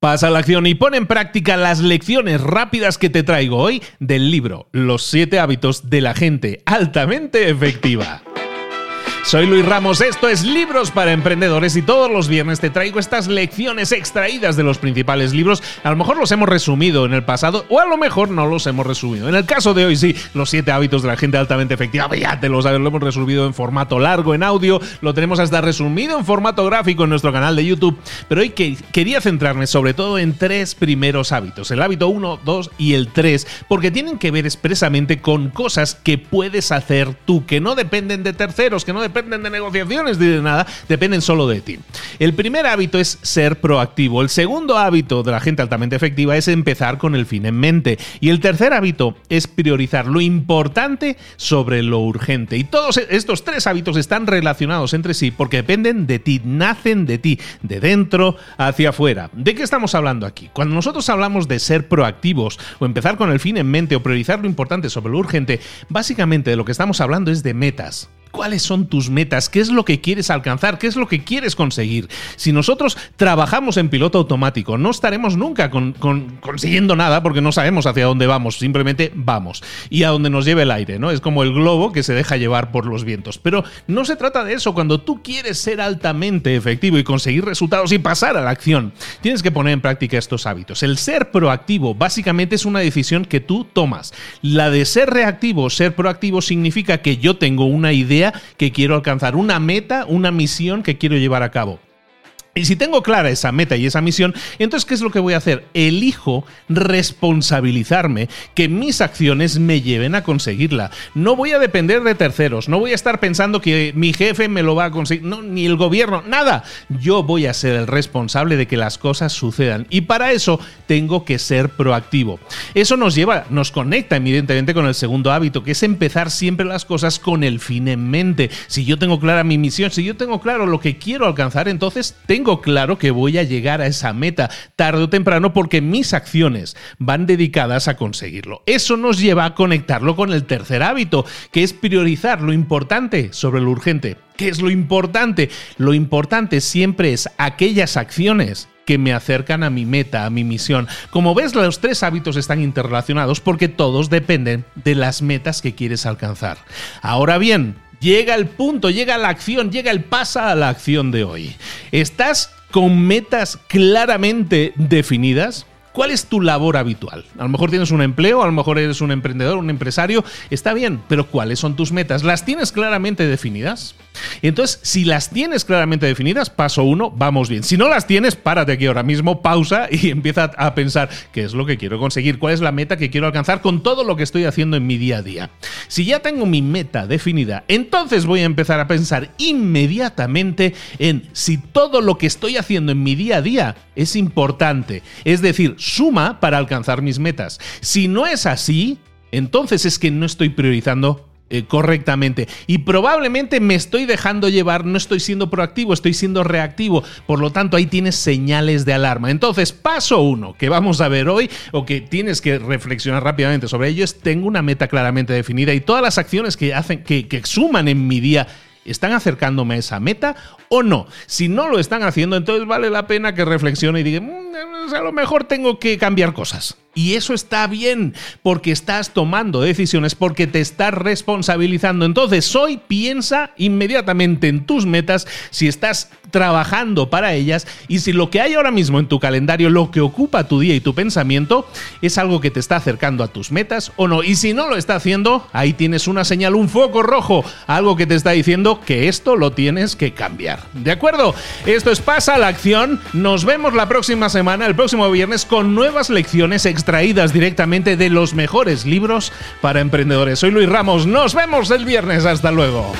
Pasa a la acción y pon en práctica las lecciones rápidas que te traigo hoy del libro Los siete hábitos de la gente altamente efectiva. Soy Luis Ramos, esto es Libros para Emprendedores y todos los viernes te traigo estas lecciones extraídas de los principales libros. A lo mejor los hemos resumido en el pasado o a lo mejor no los hemos resumido. En el caso de hoy sí, los siete hábitos de la gente altamente efectiva, ya te lo lo hemos resumido en formato largo, en audio, lo tenemos hasta resumido en formato gráfico en nuestro canal de YouTube. Pero hoy que, quería centrarme sobre todo en tres primeros hábitos, el hábito 1, 2 y el 3, porque tienen que ver expresamente con cosas que puedes hacer tú, que no dependen de terceros, que no dependen dependen de negociaciones ni de nada, dependen solo de ti. El primer hábito es ser proactivo. El segundo hábito de la gente altamente efectiva es empezar con el fin en mente. Y el tercer hábito es priorizar lo importante sobre lo urgente. Y todos estos tres hábitos están relacionados entre sí porque dependen de ti, nacen de ti, de dentro hacia afuera. ¿De qué estamos hablando aquí? Cuando nosotros hablamos de ser proactivos o empezar con el fin en mente o priorizar lo importante sobre lo urgente, básicamente de lo que estamos hablando es de metas. ¿Cuáles son tus metas? ¿Qué es lo que quieres alcanzar? ¿Qué es lo que quieres conseguir? Si nosotros trabajamos en piloto automático, no estaremos nunca consiguiendo nada porque no sabemos hacia dónde vamos, simplemente vamos. Y a donde nos lleve el aire, ¿no? Es como el globo que se deja llevar por los vientos. Pero no se trata de eso. Cuando tú quieres ser altamente efectivo y conseguir resultados y pasar a la acción, tienes que poner en práctica estos hábitos. El ser proactivo básicamente es una decisión que tú tomas. La de ser reactivo, ser proactivo significa que yo tengo una idea que quiero alcanzar, una meta, una misión que quiero llevar a cabo. Y si tengo clara esa meta y esa misión, entonces ¿qué es lo que voy a hacer? Elijo responsabilizarme que mis acciones me lleven a conseguirla. No voy a depender de terceros, no voy a estar pensando que mi jefe me lo va a conseguir, no, ni el gobierno, nada. Yo voy a ser el responsable de que las cosas sucedan y para eso tengo que ser proactivo. Eso nos lleva, nos conecta evidentemente con el segundo hábito, que es empezar siempre las cosas con el fin en mente. Si yo tengo clara mi misión, si yo tengo claro lo que quiero alcanzar, entonces tengo claro que voy a llegar a esa meta tarde o temprano porque mis acciones van dedicadas a conseguirlo. Eso nos lleva a conectarlo con el tercer hábito, que es priorizar lo importante sobre lo urgente. ¿Qué es lo importante? Lo importante siempre es aquellas acciones que me acercan a mi meta, a mi misión. Como ves, los tres hábitos están interrelacionados porque todos dependen de las metas que quieres alcanzar. Ahora bien, llega el punto, llega la acción, llega el pasa a la acción de hoy. ¿Estás con metas claramente definidas? ¿Cuál es tu labor habitual? A lo mejor tienes un empleo, a lo mejor eres un emprendedor, un empresario, está bien, pero ¿cuáles son tus metas? ¿Las tienes claramente definidas? Entonces, si las tienes claramente definidas, paso uno, vamos bien. Si no las tienes, párate aquí ahora mismo, pausa y empieza a pensar qué es lo que quiero conseguir, cuál es la meta que quiero alcanzar con todo lo que estoy haciendo en mi día a día. Si ya tengo mi meta definida, entonces voy a empezar a pensar inmediatamente en si todo lo que estoy haciendo en mi día a día es importante, es decir, suma para alcanzar mis metas. Si no es así, entonces es que no estoy priorizando eh, correctamente. Y probablemente me estoy dejando llevar, no estoy siendo proactivo, estoy siendo reactivo. Por lo tanto, ahí tienes señales de alarma. Entonces, paso uno que vamos a ver hoy o que tienes que reflexionar rápidamente sobre ello es tengo una meta claramente definida y todas las acciones que hacen, que, que suman en mi día ¿Están acercándome a esa meta o no? Si no lo están haciendo, entonces vale la pena que reflexione y diga, mm, a lo mejor tengo que cambiar cosas. Y eso está bien, porque estás tomando decisiones, porque te estás responsabilizando. Entonces, hoy piensa inmediatamente en tus metas, si estás trabajando para ellas y si lo que hay ahora mismo en tu calendario, lo que ocupa tu día y tu pensamiento, es algo que te está acercando a tus metas o no. Y si no lo está haciendo, ahí tienes una señal, un foco rojo, algo que te está diciendo que esto lo tienes que cambiar. ¿De acuerdo? Esto es Pasa la Acción. Nos vemos la próxima semana, el próximo viernes, con nuevas lecciones extraídas directamente de los mejores libros para emprendedores. Soy Luis Ramos. Nos vemos el viernes. Hasta luego.